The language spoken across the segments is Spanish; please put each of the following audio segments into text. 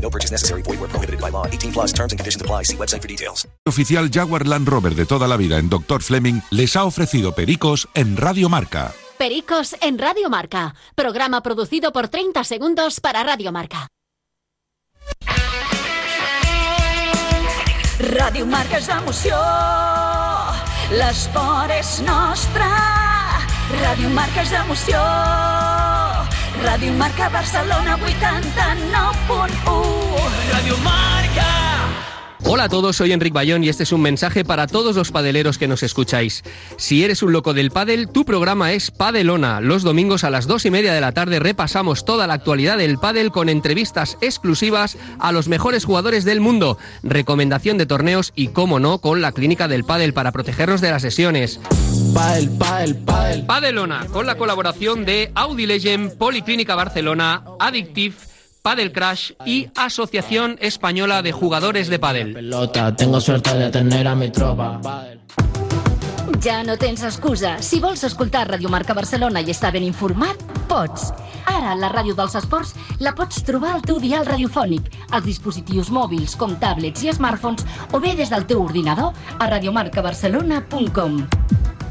No purchase necessary. Void where prohibited by law. 18 plus terms and conditions apply. See website for details. Oficial Jaguar Land Rover de toda la vida en Dr. Fleming les ha ofrecido Pericos en Radio Marca. Pericos en Radio Marca. Programa producido por 30 segundos para Radio Marca. Ràdio Marca és emoció, l'esport és nostre. Ràdio Marca és emoció, Ràdio Marca Barcelona 89.1. Radio Marca. Hola a todos, soy Enric Bayón y este es un mensaje para todos los padeleros que nos escucháis. Si eres un loco del pádel, tu programa es Padelona. Los domingos a las dos y media de la tarde repasamos toda la actualidad del pádel con entrevistas exclusivas a los mejores jugadores del mundo, recomendación de torneos y, como no, con la clínica del pádel para protegernos de las sesiones. Padel, padel, padel. Padelona, con la colaboración de Audi Legend, Policlínica Barcelona, Addictive, Padel Crash y Asociación Española de Jugadores de Padel. Pelota, tengo suerte de tener a mi tropa. Ja no tens excusa. Si vols escoltar Radio Marca Barcelona i estar ben informat, pots. Ara, la ràdio dels esports la pots trobar al teu dial radiofònic, als dispositius mòbils com tablets i smartphones o bé des del teu ordinador a radiomarcabarcelona.com.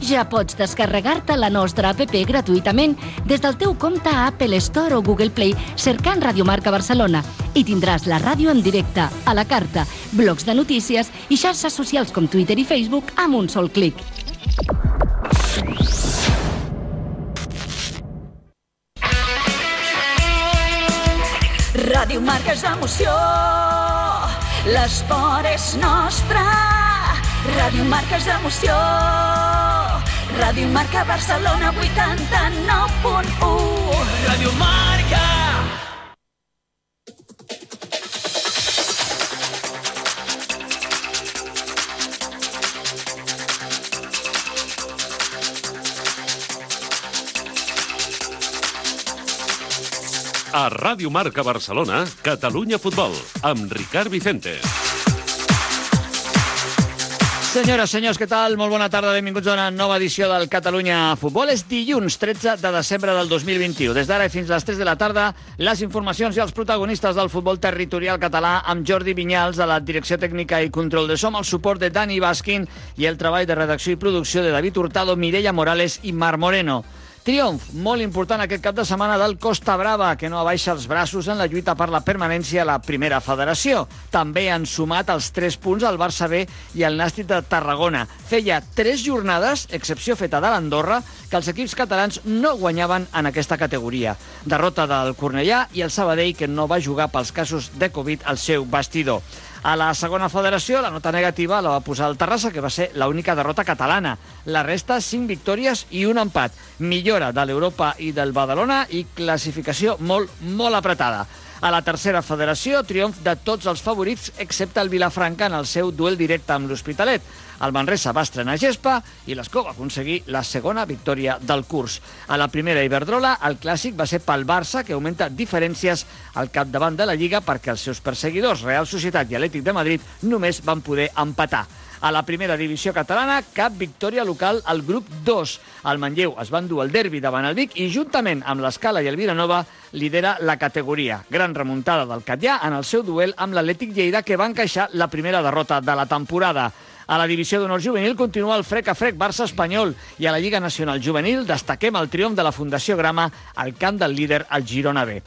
Ja pots descarregar-te la nostra app gratuïtament des del teu compte a Apple Store o Google Play cercant Radio Marca Barcelona i tindràs la ràdio en directe, a la carta, blocs de notícies i xarxes socials com Twitter i Facebook amb un sol clic. Ràdio Marca és emoció, l'esport és nostre. Ràdio Marca és emoció, Ràdio Marca Barcelona 89.1. Radio Marca. A Ràdio Marca Barcelona, Catalunya Futbol, amb Ricard Vicente. Senyores, senyors, què tal? Molt bona tarda, benvinguts a una nova edició del Catalunya Futbol. És dilluns 13 de desembre del 2021. Des d'ara fins a les 3 de la tarda, les informacions i els protagonistes del futbol territorial català amb Jordi Vinyals, de la Direcció Tècnica i Control de Som, el suport de Dani Baskin i el treball de redacció i producció de David Hurtado, Mireia Morales i Mar Moreno. Triomf molt important aquest cap de setmana del Costa Brava, que no abaixa els braços en la lluita per la permanència a la primera federació. També han sumat els 3 punts al Barça B i el Nàstic de Tarragona. Feia 3 jornades, excepció feta de l'Andorra, que els equips catalans no guanyaven en aquesta categoria. Derrota del Cornellà i el Sabadell, que no va jugar pels casos de Covid al seu vestidor. A la segona federació, la nota negativa la va posar el Terrassa, que va ser l'única derrota catalana. La resta, 5 victòries i un empat. Millora de l'Europa i del Badalona i classificació molt, molt apretada. A la tercera federació, triomf de tots els favorits, excepte el Vilafranca en el seu duel directe amb l'Hospitalet. El Manresa va estrenar gespa i l'Escó va aconseguir la segona victòria del curs. A la primera Iberdrola, el clàssic va ser pel Barça, que augmenta diferències al capdavant de la Lliga perquè els seus perseguidors, Real Societat i Atlètic de Madrid, només van poder empatar. A la primera divisió catalana, cap victòria local al grup 2. El Manlleu es va endur el derbi davant el Vic i, juntament amb l'Escala i el Vilanova, lidera la categoria. Gran remuntada del Catllà en el seu duel amb l'Atlètic Lleida, que va encaixar la primera derrota de la temporada. A la divisió d'honor juvenil continua el frec a frec Barça-Espanyol i a la Lliga Nacional Juvenil destaquem el triomf de la Fundació Grama al camp del líder, el Girona B.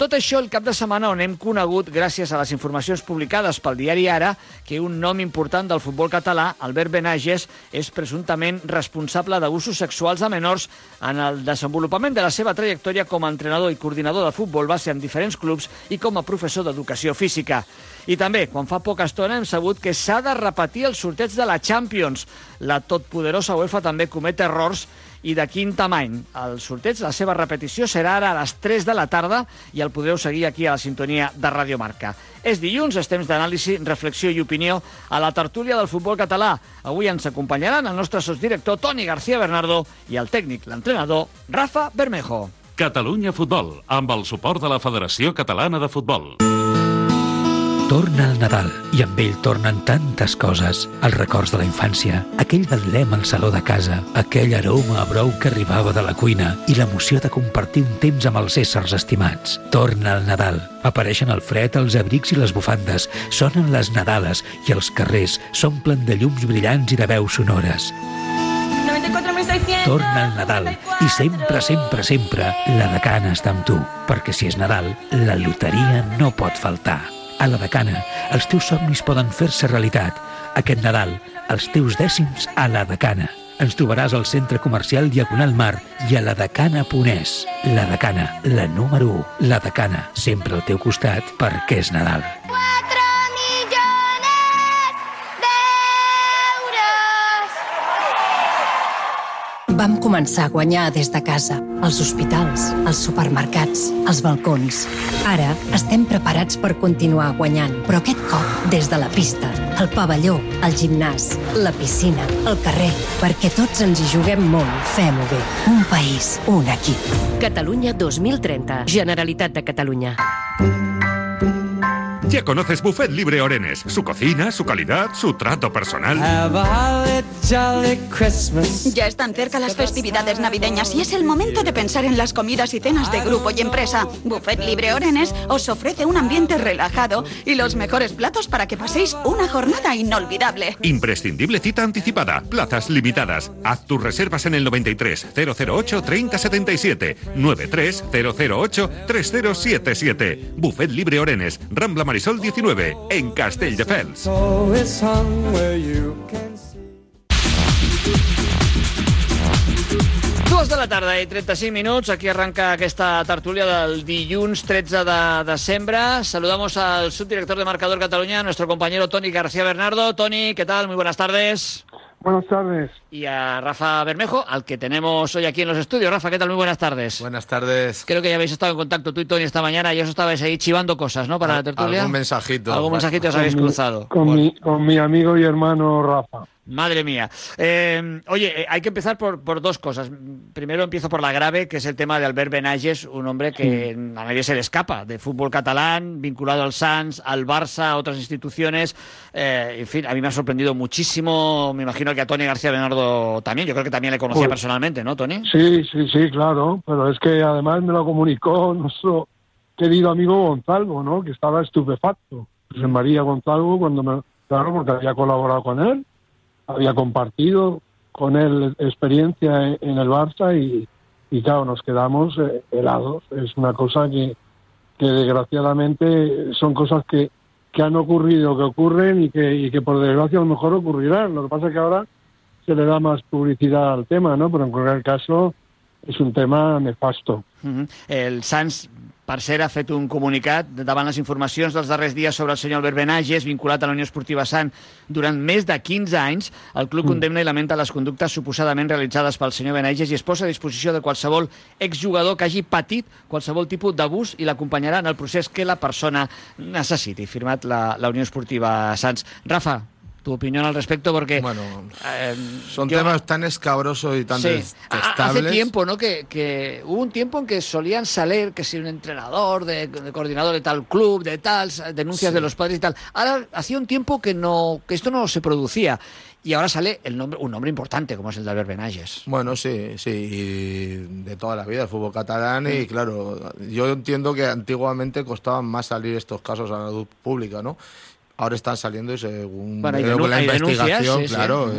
Tot això el cap de setmana on hem conegut, gràcies a les informacions publicades pel diari Ara, que un nom important del futbol català, Albert Benages, és presumptament responsable d'abusos sexuals a menors en el desenvolupament de la seva trajectòria com a entrenador i coordinador de futbol base en diferents clubs i com a professor d'educació física. I també, quan fa poca estona hem sabut que s'ha de repetir el sorteig de la Champions. La totpoderosa UEFA també comet errors i de quin tamany. El sorteig, la seva repetició, serà ara a les 3 de la tarda i el podreu seguir aquí a la sintonia de Radio Marca. És dilluns, és temps d'anàlisi, reflexió i opinió a la tertúlia del futbol català. Avui ens acompanyaran el nostre sosdirector Toni García Bernardo i el tècnic, l'entrenador, Rafa Bermejo. Catalunya Futbol, amb el suport de la Federació Catalana de Futbol. Torna el Nadal i amb ell tornen tantes coses. Els records de la infància, aquell betlem al saló de casa, aquell aroma a brou que arribava de la cuina i l'emoció de compartir un temps amb els éssers estimats. Torna el Nadal. Apareixen el fred, els abrics i les bufandes, sonen les Nadales i els carrers s'omplen de llums brillants i de veus sonores. Torna el Nadal i sempre, sempre, sempre la decana està amb tu, perquè si és Nadal, la loteria no pot faltar. A la Decana, els teus somnis poden fer-se realitat. Aquest Nadal, els teus dècims a la Decana. Ens trobaràs al centre comercial Diagonal Mar i a la Decana.es. La Decana, la número 1. La Decana, sempre al teu costat perquè és Nadal. Vam començar a guanyar des de casa, als hospitals, als supermercats, als balcons. Ara estem preparats per continuar guanyant, però aquest cop des de la pista, el pavelló, el gimnàs, la piscina, el carrer, perquè tots ens hi juguem molt. Fem-ho bé. Un país, un equip. Catalunya 2030. Generalitat de Catalunya. Ya conoces Buffet Libre Orenes. Su cocina, su calidad, su trato personal. Ya están cerca las festividades navideñas y es el momento de pensar en las comidas y cenas de grupo y empresa. Buffet Libre Orenes os ofrece un ambiente relajado y los mejores platos para que paséis una jornada inolvidable. Imprescindible cita anticipada. Plazas limitadas. Haz tus reservas en el 93 008 3077 93 008 3077. Buffet Libre Orenes. Rambla Marisol 19 en Castelldefels. Dues de la tarda i 35 minuts. Aquí arranca aquesta tertúlia del dilluns 13 de desembre. Saludamos al subdirector de Marcador Cataluña, nuestro compañero Tony García Bernardo. Tony, ¿qué tal? Muy buenas tardes. Buenas tardes. Y a Rafa Bermejo, al que tenemos hoy aquí en los estudios. Rafa, ¿qué tal? Muy buenas tardes. Buenas tardes. Creo que ya habéis estado en contacto tú y Tony esta mañana y os estabais ahí chivando cosas, ¿no? Para la tertulia. Algún mensajito. Algún mensajito os habéis cruzado. Con, mi, con mi amigo y hermano Rafa. Madre mía. Eh, oye, eh, hay que empezar por, por dos cosas. Primero empiezo por la grave, que es el tema de Albert Benages, un hombre que a nadie se le escapa, de fútbol catalán, vinculado al Sans, al Barça, a otras instituciones. Eh, en fin, a mí me ha sorprendido muchísimo. Me imagino que a Tony García Bernardo también. Yo creo que también le conocía Pues- personalmente, ¿no, Tony? Sí, sí, sí, claro. Pero es que además me lo comunicó nuestro querido amigo Gonzalo, ¿no? Que estaba estupefacto. José María Gonzalo, cuando me. Claro, porque había colaborado con él, había compartido con él experiencia en, en el Barça y, y claro, nos quedamos eh, helados. Es una cosa que, que desgraciadamente son cosas que, que han ocurrido, que ocurren y que, y que por desgracia a lo mejor ocurrirán. Lo que pasa es que ahora se le da más publicidad al tema, ¿no? Pero en cualquier caso és un tema nefasto. Mhm. El Sants, per cert, ha fet un comunicat davant les informacions dels darrers dies sobre el senyor Albert Benages, vinculat a la Unió Esportiva Sant durant més de 15 anys. El club condemna i lamenta les conductes suposadament realitzades pel senyor Benages i es posa a disposició de qualsevol exjugador que hagi patit qualsevol tipus d'abús i l'acompanyarà en el procés que la persona necessiti. Firmat la, la Unió Esportiva Sants. Rafa, tu opinión al respecto porque... Bueno, eh, Son yo- temas tan escabrosos y tan Sí. Hace tiempo, ¿no? Que, que hubo un tiempo en que solían salir que si un entrenador, de, de coordinador de tal club, de tal, denuncias Sí. de los padres y tal. Ahora hacía un tiempo que no, que esto no se producía. Y ahora sale el nombre, un nombre importante como es el de Albert Benages. Bueno, sí, sí, y de toda la vida el fútbol catalán y claro, yo entiendo que antiguamente costaban más salir estos casos a la luz pública, ¿no? Ahora están saliendo y según Bueno, la investigación, sí, sí. claro.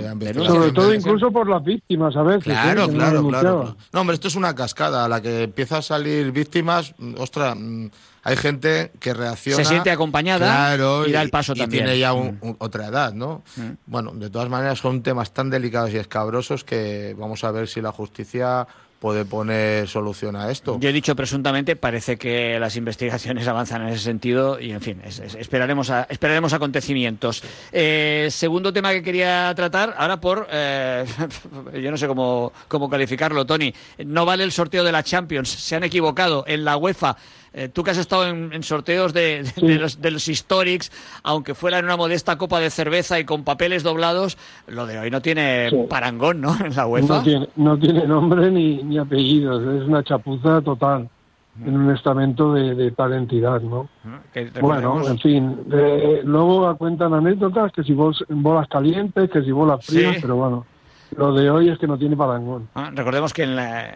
Sobre todo incluso por las víctimas a veces. Claro, claro, claro. No, hombre, esto es una cascada. A la que empieza a salir víctimas, mm, ostras, mm, hay gente que reacciona. Se siente acompañada claro, y da el paso y también. tiene ya un- Mm. un- otra edad, ¿no? Mm. Bueno, de todas maneras son temas tan delicados y escabrosos que vamos a ver si la justicia puede poner solución a esto. Yo he dicho presuntamente, parece que las investigaciones avanzan en ese sentido y, en fin, es- es- esperaremos, esperaremos acontecimientos. Eh, segundo tema que quería tratar, ahora por, eh, yo no sé cómo, cómo calificarlo, Tony, no vale el sorteo de la Champions, se han equivocado en la UEFA. Eh, tú que has estado en, en sorteos de, de- de los, de los Historics, aunque fuera en una modesta copa de cerveza y con papeles doblados, lo de hoy no tiene Sí. parangón, ¿no? En la UEFA. No tiene, no tiene nombre ni, ni apellidos, es una chapuza total en un estamento de, de tal entidad, ¿no? Que Bueno, en fin, eh, luego cuentan anécdotas que si bol- bolas calientes, que si bolas frías, Sí. pero bueno, lo de hoy es que no tiene parangón. Ah, recordemos que en la,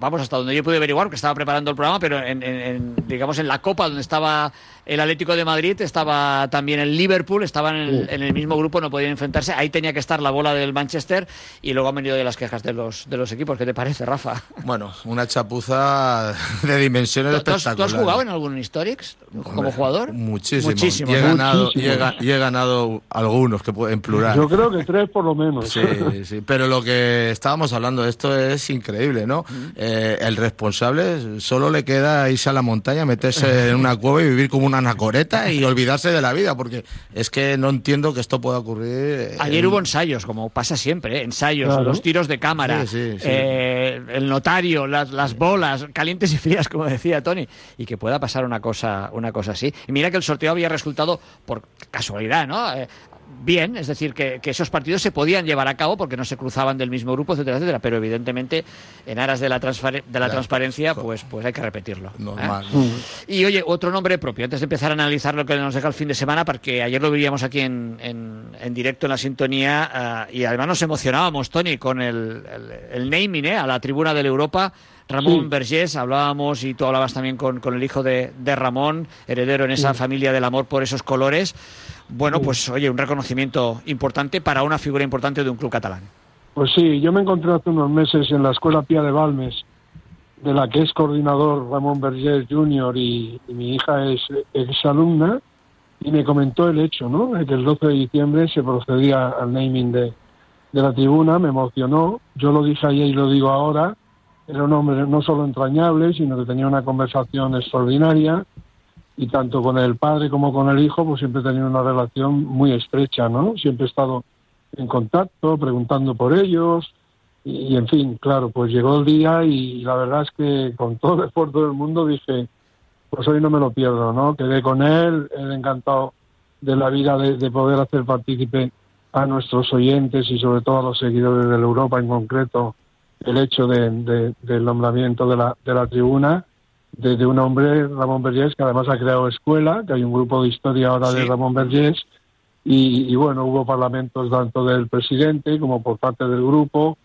vamos hasta donde yo pude averiguar, que estaba preparando el programa, pero en, en- en, digamos en la Copa donde estaba el Atlético de Madrid, estaba también el Liverpool, estaban en, el- en el mismo grupo, no podían enfrentarse. Ahí tenía que estar la bola del Manchester y luego han venido de las quejas de los de los equipos. ¿Qué te parece, Rafa? Bueno, una chapuza de dimensiones ¿Tú, tú has, tú has espectaculares. jugado en algún Historics como Hombre, jugador? Muchísimo. Muchísimo, Y he, ganado, y he Muchísimo. ga- y he ganado algunos, que en plural. Yo creo que tres por lo menos. Sí, sí, pero lo que estábamos hablando, esto es increíble, ¿no? Eh, el responsable solo le queda irse a la montaña, meterse en una cueva y vivir como una anacoreta y olvidarse de la vida, porque es que no entiendo que esto pueda ocurrir. eh, Ayer en- hubo ensayos, como pasa siempre, ¿eh? ensayos, Claro. los tiros de cámara, Sí, sí, sí. eh, el notario, las, las bolas, calientes y frías, como decía Tony, y que pueda pasar una cosa, una cosa así. Y mira que el sorteo había resultado por casualidad, ¿no? Bien, es decir, que, que esos partidos se podían llevar a cabo porque no se cruzaban del mismo grupo, etcétera, etcétera, pero evidentemente en aras de la, de la transparencia, pues, pues hay que repetirlo. ¿eh? Normal. Y oye, otro nombre propio, antes de empezar a analizar lo que nos deja el fin de semana, porque ayer lo veíamos aquí en, en- en directo en la sintonía ah, y además nos emocionábamos, Tony, con el, el- el naming ¿eh? a la tribuna de la Europa. Ramón Sí. Vergés, hablábamos y tú hablabas también con, con el hijo de, de Ramón, heredero en esa Sí. familia del amor por esos colores. Bueno, pues oye, un reconocimiento importante para una figura importante de un club catalán. Pues sí, yo me encontré hace unos meses en la Escuela Pía de Balmes, de la que es coordinador Ramón Vergés Jr. y, y mi hija es exalumna, y me comentó el hecho, ¿no? De que el 12 de diciembre se procedía al naming de, de la tribuna, me emocionó, yo lo dije ayer y lo digo ahora, era un hombre no solo entrañable, sino que tenía una conversación extraordinaria, y tanto con el padre como con el hijo, pues siempre he tenido una relación muy estrecha, ¿no? Siempre he estado en contacto, preguntando por ellos, y, en fin, claro, pues llegó el día y la verdad es que con todo el esfuerzo del mundo dije, pues hoy no me lo pierdo, ¿no? Quedé con él, él encantado de la vida de, de poder hacer partícipe a nuestros oyentes y sobre todo a los seguidores de Europa en concreto el hecho de, de- del nombramiento de la, de la tribuna de, de un hombre, Ramón Vergés, que además ha creado escuela, que hay un grupo de historia ahora de Sí. Ramón Vergés, y, y bueno, hubo parlamentos tanto del presidente como por parte del grupo.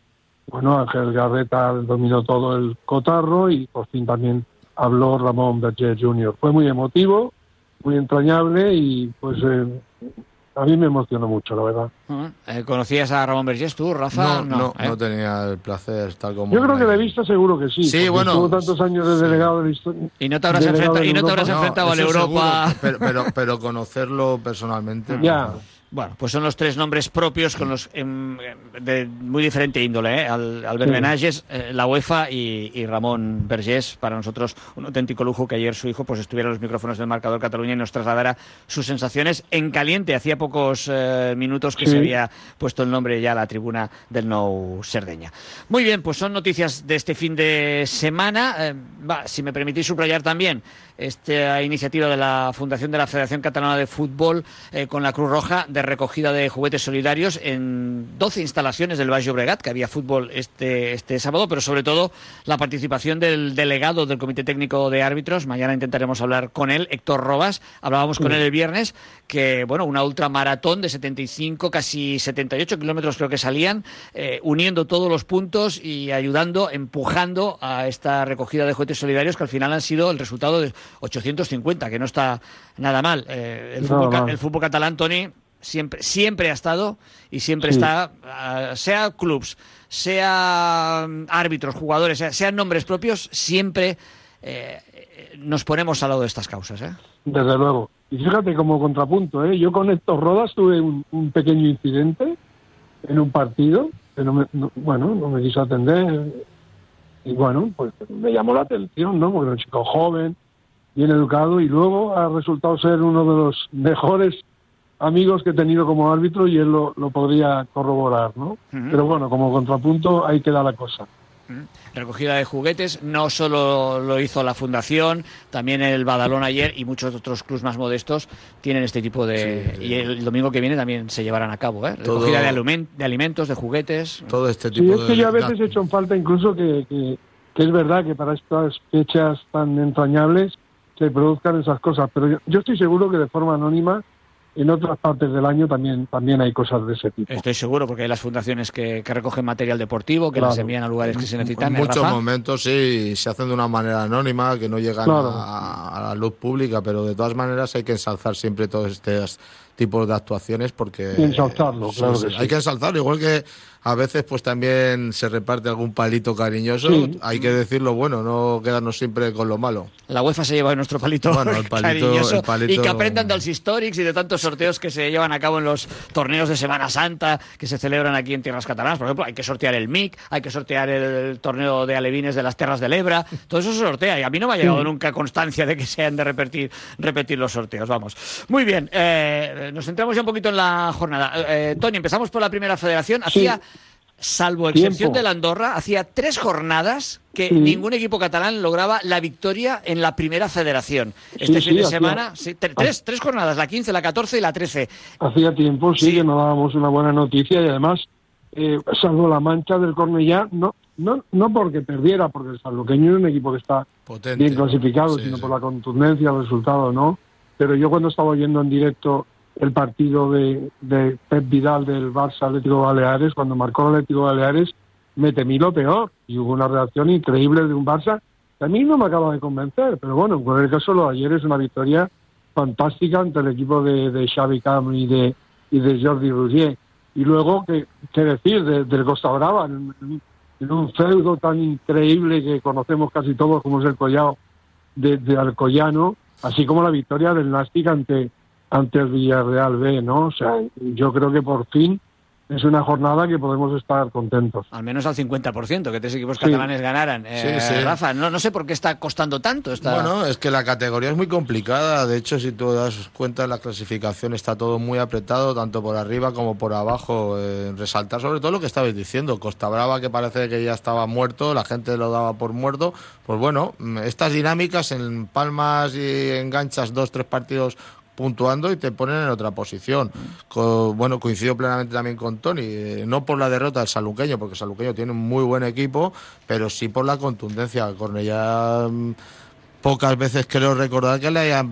Bueno, Ángel Garreta dominó todo el cotarro y por fin también habló Ramón Vergés Jr. Fue muy emotivo, muy entrañable y pues eh, a mí me emocionó mucho, la verdad. Eh, ¿Conocías a Ramón Vergés tú, Rafa? No, no, ¿eh? no tenía el placer, tal como. Yo creo que de vista seguro que sí. Sí, bueno, Estuvo tantos años de delegado de la historia. Y no te habrás, de y no te habrás enfrentado a la Europa. seguro, pero, pero, pero conocerlo personalmente. Ya. Bueno, pues son los tres nombres propios con los em, de muy diferente índole, ¿eh? Al- Albert Sí. Benages, eh, la UEFA y, y Ramón Vergés. Para nosotros un auténtico lujo que ayer su hijo pues estuviera en los micrófonos del marcador Cataluña y nos trasladara sus sensaciones en caliente. Hacía pocos eh, minutos que Sí. se había puesto el nombre ya a la tribuna del Nou Cerdeña. Muy bien, pues son noticias de este fin de semana. Eh, va, si me permitís subrayar también esta iniciativa de la Fundación de la Federación Catalana de Fútbol eh, con la Cruz Roja de recogida de juguetes solidarios en 12 instalaciones del Valle Obregat, que había fútbol este, este sábado, pero sobre todo la participación del delegado del Comité Técnico de Árbitros. Mañana intentaremos hablar con él, Héctor Robas. Hablábamos con él el viernes, que bueno, una ultramaratón de 75, casi 78 kilómetros creo que salían, eh, uniendo todos los puntos y ayudando, empujando a esta recogida de juguetes solidarios que al final han sido el resultado de 850, que no está nada mal. Eh, fútbol, el fútbol catalán, Tony, siempre, siempre ha estado y siempre Sí. está, ah, sea clubs, sea mm, árbitros, jugadores, sea- sean nombres propios, siempre eh, eh, nos ponemos al lado de estas causas. ¿eh? Desde luego. Y fíjate como contrapunto, ¿eh? yo con Héctor Rodas tuve un, un pequeño incidente en un partido, que no me, no- bueno, no me quiso atender. Y bueno, pues me llamó la atención, ¿no? Porque era un chico joven, bien educado, y luego ha resultado ser uno de los mejores amigos que he tenido como árbitro y él lo, lo podría corroborar, ¿no? Pero bueno, como contrapunto ahí queda la cosa. Recogida de juguetes, no solo lo hizo la Fundación, también el Badalón ayer y muchos otros clubs más modestos tienen este tipo de... Y el domingo que viene también se llevarán a cabo, ¿eh? Todo- Recogida de, de alimentos, de juguetes. Todo este Sí, es que yo a veces he hecho en falta incluso que, que, que es verdad que para estas fechas tan entrañables se produzcan esas cosas, pero yo, yo estoy seguro que de forma anónima en otras partes del año también también hay cosas de ese tipo. Estoy seguro, porque hay las fundaciones que, que recogen material deportivo, que Claro. las envían a lugares que se necesitan. En ¿eh, muchos Rafa? momentos sí, se hacen de una manera anónima, que no llegan Claro. a, a la luz pública, pero de todas maneras hay que ensalzar siempre todos estos tipos de actuaciones porque... Y ensalzarlo, claro que sí. Hay que ensalzarlo, igual que a veces pues también se reparte algún palito cariñoso, Sí. hay que decir lo bueno, no quedarnos siempre con lo malo. La UEFA se lleva nuestro palito, Bueno, el palito- cariñoso el palito- y que aprendan de los históricos y de tantos sorteos que se llevan a cabo en los torneos de Semana Santa que se celebran aquí en tierras catalanas. Por ejemplo, hay que sortear el MIC, hay que sortear el torneo de alevines de las Terras del Ebra. Todo eso se sortea y a mí no me ha llegado Sí. nunca constancia de que se han de repetir, repetir los sorteos. Vamos. Muy bien, eh, nos centramos ya un poquito en la jornada. Eh, Tony, empezamos por la primera federación. Hacía, salvo excepción Tiempo. de la Andorra, hacía tres jornadas que Sí. ningún equipo catalán lograba la victoria en la primera federación. Este Sí, fin sí, de hacía- semana, sí, tre- tres, tres jornadas, la 15, la 14 y la 13. Hacía tiempo sí, que no dábamos una buena noticia y además, eh, salvo la mancha del Cornellá, no, no, no porque perdiera, porque el sanluqueño es un equipo que está Potente. bien clasificado, Sí, sino sí. por la contundencia del resultado, ¿no? Pero yo cuando estaba oyendo en directo el partido de, de Pep Vidal del Barça Atlético Baleares, cuando marcó el Atlético Baleares, me temí lo peor y hubo una reacción increíble de un Barça que a mí no me acaba de convencer, pero bueno, en cualquier caso lo de ayer es una victoria fantástica ante el equipo de, de Xavi Cam y de, y de Jordi Rougier. Y luego, ¿qué, qué decir de- del Costa Brava? En, en- un feudo tan increíble que conocemos casi todos como es el Collao de, de Alcoyano, así como la victoria del Nastic ante, ante el Villarreal B, ¿no? O sea, yo creo que por fin es una jornada que podemos estar contentos. Al menos al 50%, que tres equipos Sí. catalanes ganaran. Eh, Sí, sí. Rafa, no, no sé por qué está costando tanto. Esta... Bueno, es que la categoría es muy complicada. De hecho, si tú das cuenta, en la clasificación está todo muy apretado, tanto por arriba como por abajo. Eh, resaltar sobre todo lo que estabais diciendo. Costa Brava, que parece que ya estaba muerto, la gente lo daba por muerto. Pues bueno, mm, estas dinámicas en palmas y enganchas dos, tres partidos puntuando y te ponen en otra posición. Co- bueno, coincido plenamente también con Tony, eh, no por la derrota del Saluqueño, porque Saluqueño tiene un muy buen equipo, pero sí por la contundencia. Cornellá mm, pocas veces creo recordar que le haya,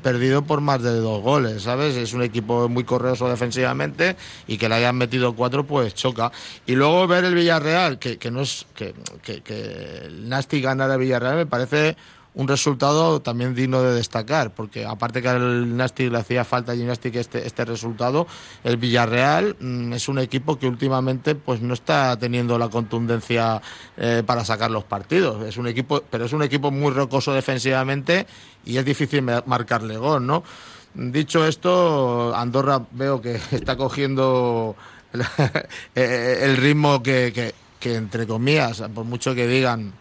perdido por más de dos goles, ¿sabes? Es un equipo muy correoso defensivamente y que le hayan metido cuatro, pues choca. Y luego ver el Villarreal, que, no es que, que, que el Nasti ganara el Villarreal, me parece un resultado también digno de destacar, porque aparte que al Nasti le hacía falta a Gimnastic este, este resultado, el Villarreal mm, es un equipo que últimamente pues no está teniendo la contundencia eh, para sacar los partidos. Es un equipo, pero es un equipo muy rocoso defensivamente y es difícil ma- marcarle gol, ¿no? Dicho esto, Andorra veo que está cogiendo el, el ritmo que, que, que, entre comillas, por mucho que digan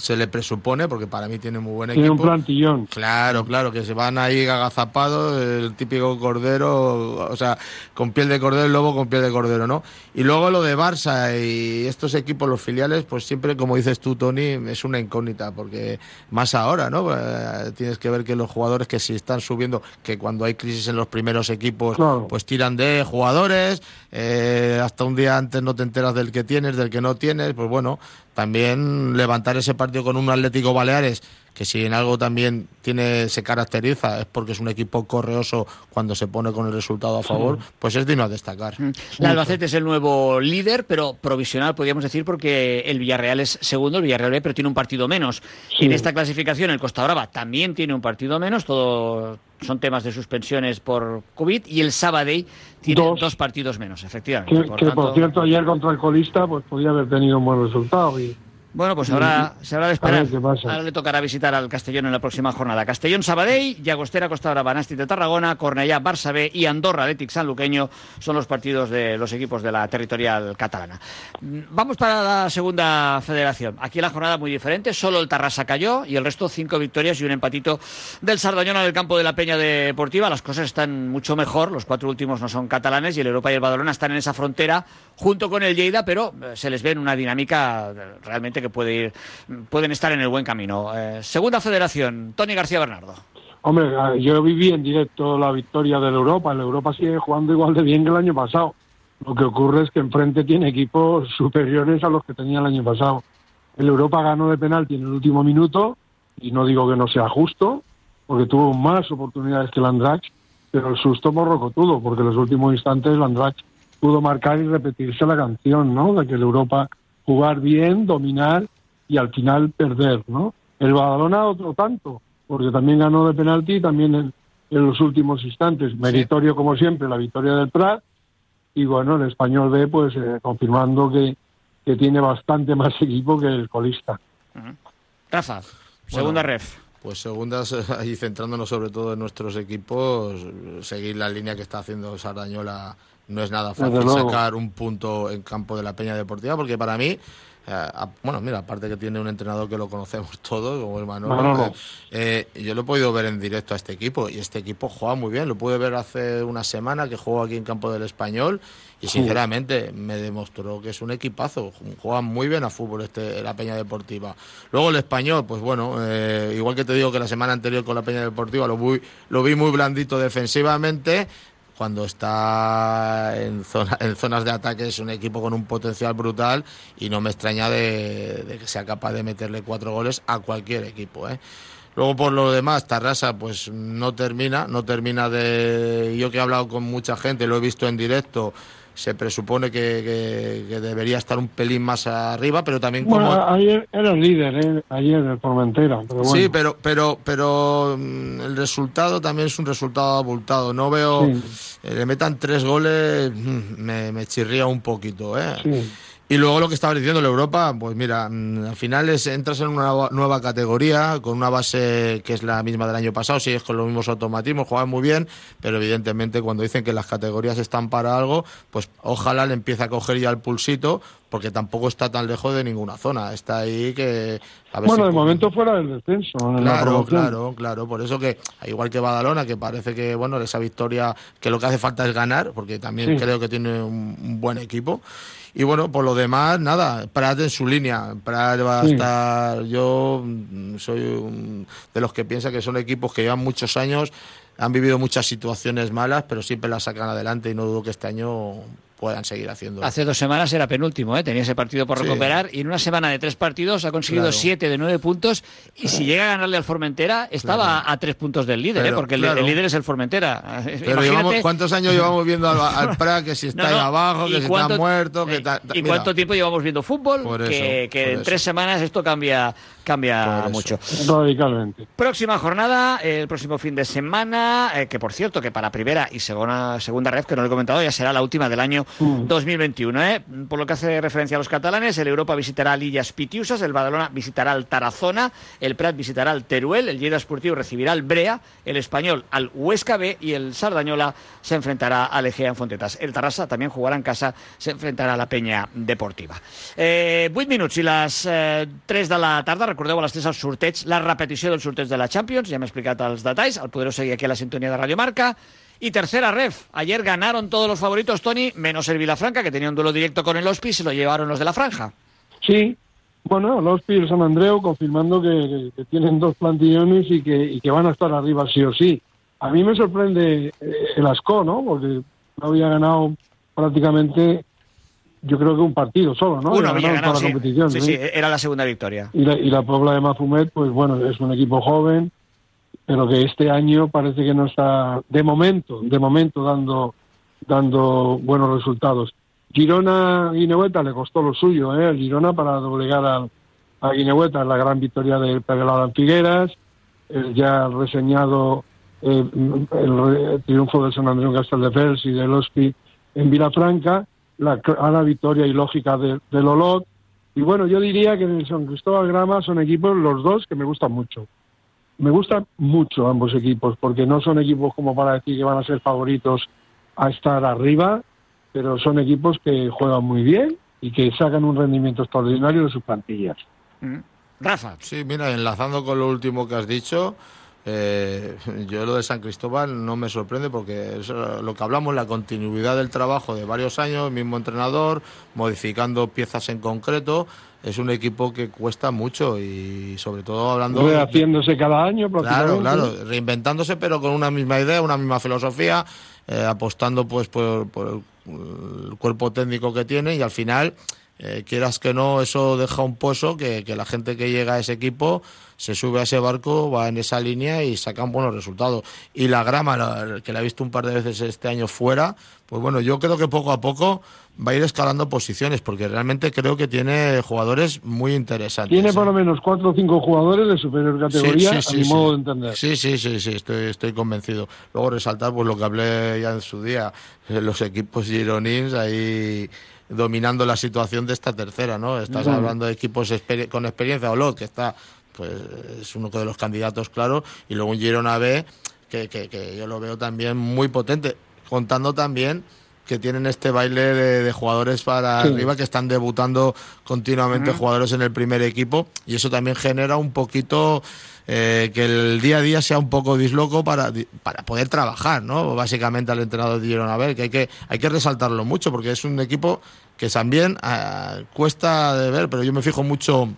se le presupone, porque para mí tiene muy buen Tiene equipo. un plantillón. Claro, claro, que se van ahí agazapados, el típico cordero, o sea, con piel de cordero, el lobo con piel de cordero, ¿no? Y luego lo de Barça y estos equipos, los filiales, pues siempre, como dices tú, Tony, es una incógnita, porque más ahora, ¿no? Eh, tienes que ver que los jugadores que si están subiendo, que cuando hay crisis en los primeros equipos, Claro. pues tiran de jugadores, eh, hasta un día antes no te enteras del que tienes, del que no tienes, pues bueno, también levantar ese partido con un Atlético Baleares, que si en algo también tiene se caracteriza es porque es un equipo correoso cuando se pone con el resultado a favor, pues es digno a destacar. El Albacete es el nuevo líder, pero provisional, podríamos decir, porque el Villarreal es segundo, el Villarreal B, pero tiene un partido menos. En esta clasificación, el Costa Brava también tiene un partido menos, todo son temas de suspensiones por COVID, y el Sabadell tiene dos, partidos menos, efectivamente. Que, Por que, tanto, por cierto, ayer contra el colista, pues podía haber tenido un buen resultado. Y, Bueno, pues ahora se habrá de esperar. Ahora le tocará visitar al Castellón en la próxima jornada. Castellón Sabadell, Llagostera Costa Brava, Nasti de Tarragona, Cornellá Barça B y Andorra Athletic Sanluqueño son los partidos de los equipos de la territorial catalana. Mm, Vamos para la segunda federación. Aquí la jornada muy diferente, solo el Tarrasa cayó y el resto cinco victorias y un empatito del Sardañola del campo de la Peña Deportiva. Las cosas están mucho mejor, los cuatro últimos no son catalanes y el Europa y el Badalona están en esa frontera junto con el Lleida, pero eh, se les ve en una dinámica eh, que puede ir, pueden estar en el buen camino. Eh, segunda federación, Tony García Bernardo. hombre, ah, yo viví en directo la victoria del Europa. El Europa sigue jugando igual de bien que el año pasado. Lo que ocurre es que enfrente tiene equipos superiores a los que tenía el año pasado. El Europa ganó de penalti en el último minuto, y no digo que no sea justo, porque tuvo más oportunidades que el Andrach, pero el susto morrocotudo, porque en los últimos instantes el Andrach pudo marcar y repetirse la canción, ¿no? De que el Europa jugar bien, dominar y al final perder, ¿no? El Badalona otro tanto, porque también ganó de penalti también en, en los últimos instantes. Meritorio, como siempre, la victoria del Prat. Y bueno, el Español B, pues eh, confirmando que, que tiene bastante más equipo que el colista. Rafa, segunda ref. Pues segundas, ahí centrándonos sobre todo en nuestros equipos, seguir la línea que está haciendo Sardañola no es nada fácil sacar un punto en campo de la Peña Deportiva, porque para mí, eh, a- bueno, mira, aparte que tiene un entrenador que lo conocemos todos, como el Manolo, Manolo. eh, yo lo he podido ver en directo a este equipo, y este equipo juega muy bien, lo pude ver hace una semana que jugó aquí en campo del Español, y sinceramente me demostró que es un equipazo, juega muy bien a fútbol este la Peña Deportiva. Luego el español, pues bueno, eh, igual que te digo que la semana anterior con la Peña Deportiva lo, vi- lo vi muy blandito defensivamente. Cuando está en, zona- en zonas de ataque es un equipo con un potencial brutal y no me extraña de, que sea capaz de meterle cuatro goles a cualquier equipo. ¿eh? Luego por lo demás, Tarrasa pues no termina, no termina de... Yo que he hablado con mucha gente, lo he visto en directo, se presupone que, que- que debería estar un pelín más arriba, pero también como... Bueno, ayer era el líder, ¿eh? ayer el Formentera. Pero bueno. Sí, pero, pero, pero mm, el resultado también es un resultado abultado. No veo, Sí. eh, le metan tres goles, mm, me, me chirría un poquito. ¿eh? Sí. Y luego lo que estaba diciendo la Europa, pues mira, mm, al final es, entras en una nueva- categoría con una base que es la misma del año pasado, sigues con los mismos automatismos, juegan muy bien, pero evidentemente cuando dicen que las categorías están para algo, pues ojalá le empiece a coger ya el pulsito, porque tampoco está tan lejos de ninguna zona. Está ahí que... A ver Bueno, si de momento fuera del descenso. en la Claro, claro, claro. Por eso que, igual que Badalona, que parece que, bueno, esa victoria, que lo que hace falta es ganar, porque también Sí. creo que tiene un, un buen equipo. Y bueno, por lo demás, nada, Prat en su línea. Prat va a estar. Yo soy un- de los que piensa que son equipos que llevan muchos años, han vivido muchas situaciones malas, pero siempre las sacan adelante y no dudo que este año puedan seguir haciendo. Hace dos semanas era penúltimo, ¿eh? tenía ese partido por Sí. recuperar y en una semana de tres partidos ha conseguido Claro. siete de nueve puntos y si llega a ganarle al Formentera estaba a tres puntos del líder, ¿eh? Pero, porque el- claro. el, líder es el Formentera. Pero Imagínate- llevamos, ¿cuántos años llevamos viendo al, al Prat que si está No, ahí no, abajo, ¿y que si cuánto- está muerto, que eh, ta- ¿Y mira. cuánto tiempo llevamos viendo fútbol? Por que eso, que por en eso. tres semanas esto cambia, cambia mucho. Radicalmente. Próxima jornada, el próximo fin de semana, eh, que por cierto, que para primera y segunda, segunda red, que no lo he comentado, ya será la última del año 2021. ¿eh? Por lo que hace referencia a los catalanes, el Europa visitará al Illas Pitiusas, el Badalona visitará al Tarazona, el Prat visitará al Teruel, el Lleida Esportivo recibirá al Brea, el Español al Huesca B y el Sardañola se enfrentará al Egea en Fontetas. El Tarrasa también jugará en casa, se enfrentarà a la Peña Deportiva. Eh, 8 minuts i les eh, 3 de la tarda. Recordeu a les 3 el sorteig, la repetició del sorteig de la Champions, ja hem explicat els detalls, el podreu seguir aquí a la sintonía de Radio Marca. Y tercera ref, ayer ganaron todos los favoritos, Tony, menos el Vilafranca, que tenía un duelo directo con el Ospi, se lo llevaron los de la franja. Sí, bueno, los Ospi y el San Andreu confirmando que, que- que tienen dos plantillones y que, y que van a estar arriba sí o sí. A mí me sorprende eh, el Asco, ¿no? Porque no había ganado prácticamente, yo creo que un partido solo, ¿no? Uno había ganado ganado, toda sí. la competición. sí, ¿sí? sí, era la segunda victoria. Y la, y la Pobla de Mafumet, pues bueno, es un equipo joven, pero que este año parece que no está, de momento, de momento dando, dando buenos resultados. Girona Guinehueta le costó lo suyo, ¿eh? Girona para doblegar al- a Guinehueta la gran victoria del Perelada Figueras, el ya reseñado eh, el, triunfo de San Andrés Castelldefels y del Hospi en Vilafranca, la clara victoria ilógica de, del Olot, y bueno, yo diría que en el San Cristóbal Grama son equipos los dos que me gustan mucho. Me gustan mucho ambos equipos, porque no son equipos como para decir que van a ser favoritos a estar arriba, pero son equipos que juegan muy bien y que sacan un rendimiento extraordinario de sus plantillas. Rafa. Sí, mira, enlazando con lo último que has dicho, eh, yo lo de San Cristóbal no me sorprende porque es eh, lo que hablamos, la continuidad del trabajo de varios años, el mismo entrenador, modificando piezas en concreto, es un equipo que cuesta mucho y sobre todo hablando... Rehaciéndose cada año Claro, claro, reinventándose pero con una misma idea, una misma filosofía, eh, apostando pues por, por el, el cuerpo técnico que tiene y al final, eh, quieras que no, eso deja un pozo que, que la gente que llega a ese equipo se sube a ese barco, va en esa línea y sacan buenos resultados. Y la grama, la- que la he visto un par de veces este año fuera, pues bueno, yo creo que poco a poco va a ir escalando posiciones porque realmente creo que tiene jugadores muy interesantes. Tiene ¿eh? por lo menos cuatro o cinco jugadores de superior categoría, a mi modo de entender. Sí, sí, sí, sí, estoy, estoy convencido. Luego resaltar pues lo que hablé ya en su día, eh, los equipos gironins ahí dominando la situación de esta tercera, ¿no? Estás hablando de equipos exper- con experiencia, Olot, que está, pues es uno de los candidatos, claro, y luego un Girona B, que, que, que yo lo veo también muy potente, contando también que tienen este baile de, de jugadores para Sí. arriba que están debutando continuamente jugadores en el primer equipo y eso también genera un poquito eh, que el día a día sea un poco disloco para, para poder trabajar, ¿no? Básicamente al entrenador de Girona B, que hay que hay que resaltarlo mucho porque es un equipo que también ah, cuesta de ver, pero yo me fijo mucho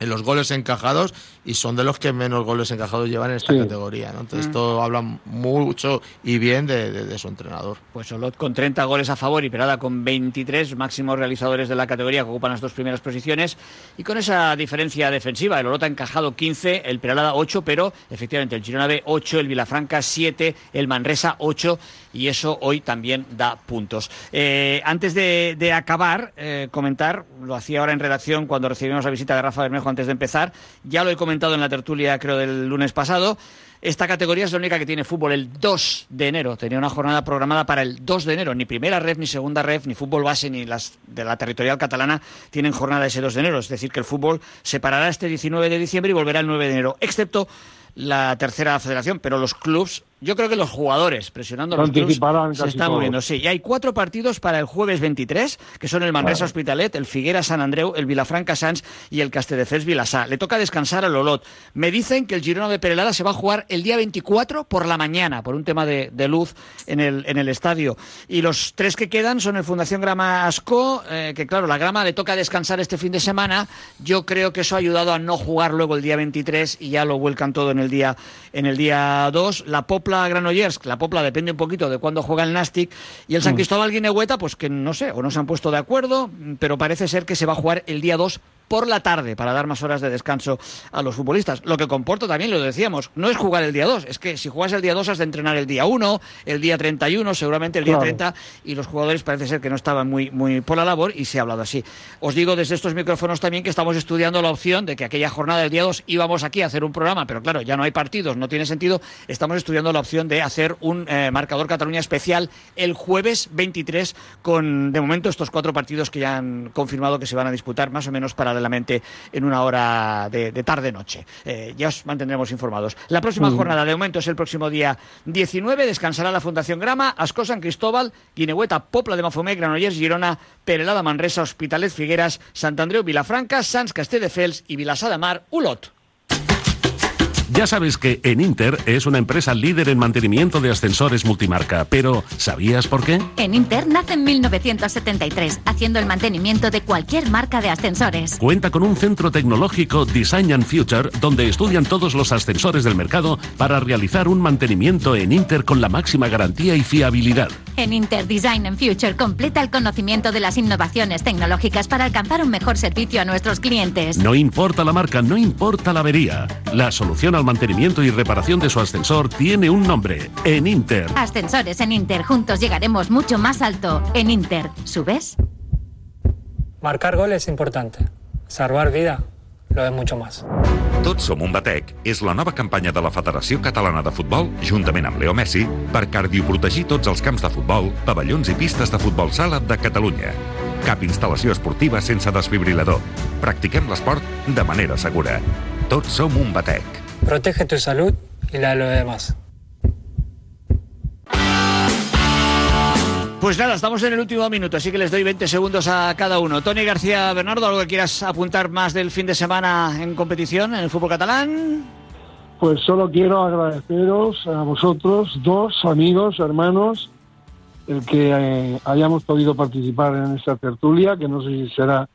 en los goles encajados y son de los que menos goles encajados llevan en esta Sí. categoría, ¿no? Entonces Mm. esto habla mucho y bien de, de- de su entrenador. Pues Olot con 30 goles a favor y Perada con 23 máximos realizadores de la categoría que ocupan las dos primeras posiciones y con esa diferencia defensiva. El Olot ha encajado 15, el Peralada 8, pero efectivamente el Girona B 8, el Vilafranca 7, el Manresa 8 y eso hoy también da puntos. Eh, antes de, de acabar, eh, comentar, lo hacía ahora en redacción cuando recibimos la visita de Rafa Bermejo antes de empezar, ya lo he comentado en la tertulia creo del lunes pasado, esta categoría es la única que tiene fútbol el 2 de enero. Tenía una jornada programada para el 2 de enero. Ni primera ref, ni segunda ref, ni fútbol base, ni las de la territorial catalana tienen jornada ese 2 de enero. Es decir, que el fútbol se parará este 19 de diciembre y volverá el 9 de enero, excepto la tercera federación. Pero los clubs, yo creo que los jugadores, presionando a los clubs, se están moviendo. Sí, y hay cuatro partidos para el jueves 23, que son el Manresa Claro. Hospitalet, el Figuera San Andreu, el Vilafranca Sans y el Castelldefels Vilassar. Le toca descansar al Olot. Me dicen que el Girona de Perelada se va a jugar el día 24 por la mañana, por un tema de, de luz en el, en el estadio. Y los tres que quedan son el Fundación Grama Asco, eh, que claro, la Grama le toca descansar este fin de semana. Yo creo que eso ha ayudado a no jugar luego el día 23 y ya lo vuelcan todo en el día en el día 2. La Popla Granollers, la Popla depende un poquito de cuándo juega el Nastic. Y el San Mm. Cristóbal Guinehueta, pues que no sé, o no se han puesto de acuerdo, pero parece ser que se va a jugar el día 2 por la tarde para dar más horas de descanso a los futbolistas. Lo que comporta también, lo decíamos, no es jugar el día 2, es que si juegas el día 2 has de entrenar el día 1, el día 31, seguramente el día Claro. 30 y los jugadores parece ser que no estaban muy, muy por la labor y se ha hablado así. Os digo desde estos micrófonos también que estamos estudiando la opción de que aquella jornada del día 2 íbamos aquí a hacer un programa, pero claro, ya no hay partidos, no tiene sentido. Estamos estudiando la opción de hacer un eh, marcador Cataluña especial el jueves 23 con, de momento, estos cuatro partidos que ya han confirmado que se van a disputar más o menos para paralelamente en una hora de, de tarde-noche. Eh, ya os mantendremos informados. La próxima jornada, de momento, es el próximo día 19. Descansará la Fundación Grama, Ascó San Cristóbal, Guineueta, Popla de Mafumet, Granollers, Girona, Perelada, Manresa, Hospitalet, Figueras, Sant Andreu, Vilafranca, Sants, Castelldefels y Vilassar de Mar, Ulot. Ya sabes que en Inter es una empresa líder en mantenimiento de ascensores multimarca, pero ¿sabías por qué? En Inter nace en 1973, haciendo el mantenimiento de cualquier marca de ascensores. Cuenta con un centro tecnológico Design and Future donde estudian todos los ascensores del mercado para realizar un mantenimiento en Inter con la máxima garantía y fiabilidad. En Inter Design and Future completa el conocimiento de las innovaciones tecnológicas para alcanzar un mejor servicio a nuestros clientes. No importa la marca, no importa la avería. La solución al mantenimiento y reparación de su ascensor tiene un nombre. En Inter. Ascensores en Inter, juntos llegaremos mucho más alto. En Inter, ¿subes? Marcar gol és importante. Salvar vida lo es mucho más. Tots som un batec és la nova campanya de la Federació Catalana de Futbol, juntament amb Leo Messi, per cardioprotegir tots els camps de futbol, pavellons i pistes de futbol sala de Catalunya. Cap instal·lació esportiva sense desfibrilador. Practiquem l'esport de manera segura. Tots som un batec. Protege tu salud y la de los demás. Pues nada, estamos en el último minuto, así que les doy 20 segundos a cada uno. Tony García Bernardo, ¿algo que quieras apuntar más del fin de semana en competición en el fútbol catalán? Pues solo quiero agradeceros a vosotros, dos amigos, hermanos, el que eh, hayamos podido participar en esta tertulia, que no sé si será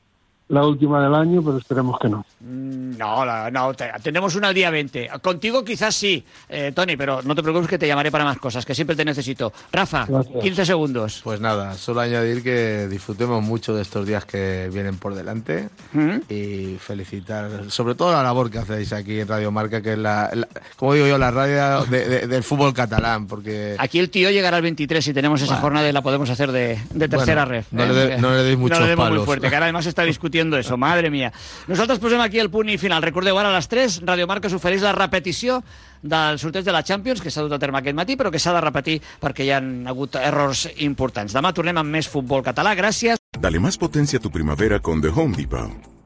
la última del año, pero esperemos que no. Mm, No, la- no, te- tenemos una al día 20. Contigo quizás sí, eh, Tony, pero no te preocupes que te llamaré para más cosas, que siempre te necesito. Rafa, Gracias. 15 segundos. Pues nada, solo añadir que disfrutemos mucho de estos días que vienen por delante ¿Mm? y felicitar sobre todo la labor que hacéis aquí en Radio Marca, que es la, la- como digo yo, la radio de- de- del fútbol catalán, porque Aquí el tío llegará al 23 y tenemos esa Bueno. jornada y la podemos hacer de, de tercera Bueno, ref. no le de- no le deis muchos No le demos muy palos. fuerte, que ahora además está discutiendo eso, madre mía. Nosaltres posem aquí el punt i final. Recordeu, ara a les 3, Radio Marca us ofereix la repetició del sorteig de la Champions, que s'ha dut a terme aquest matí, però que s'ha de repetir perquè hi han hagut errors importants. Demà tornem amb més futbol català. Gràcies. Dale más potencia a tu primavera con The Home Depot.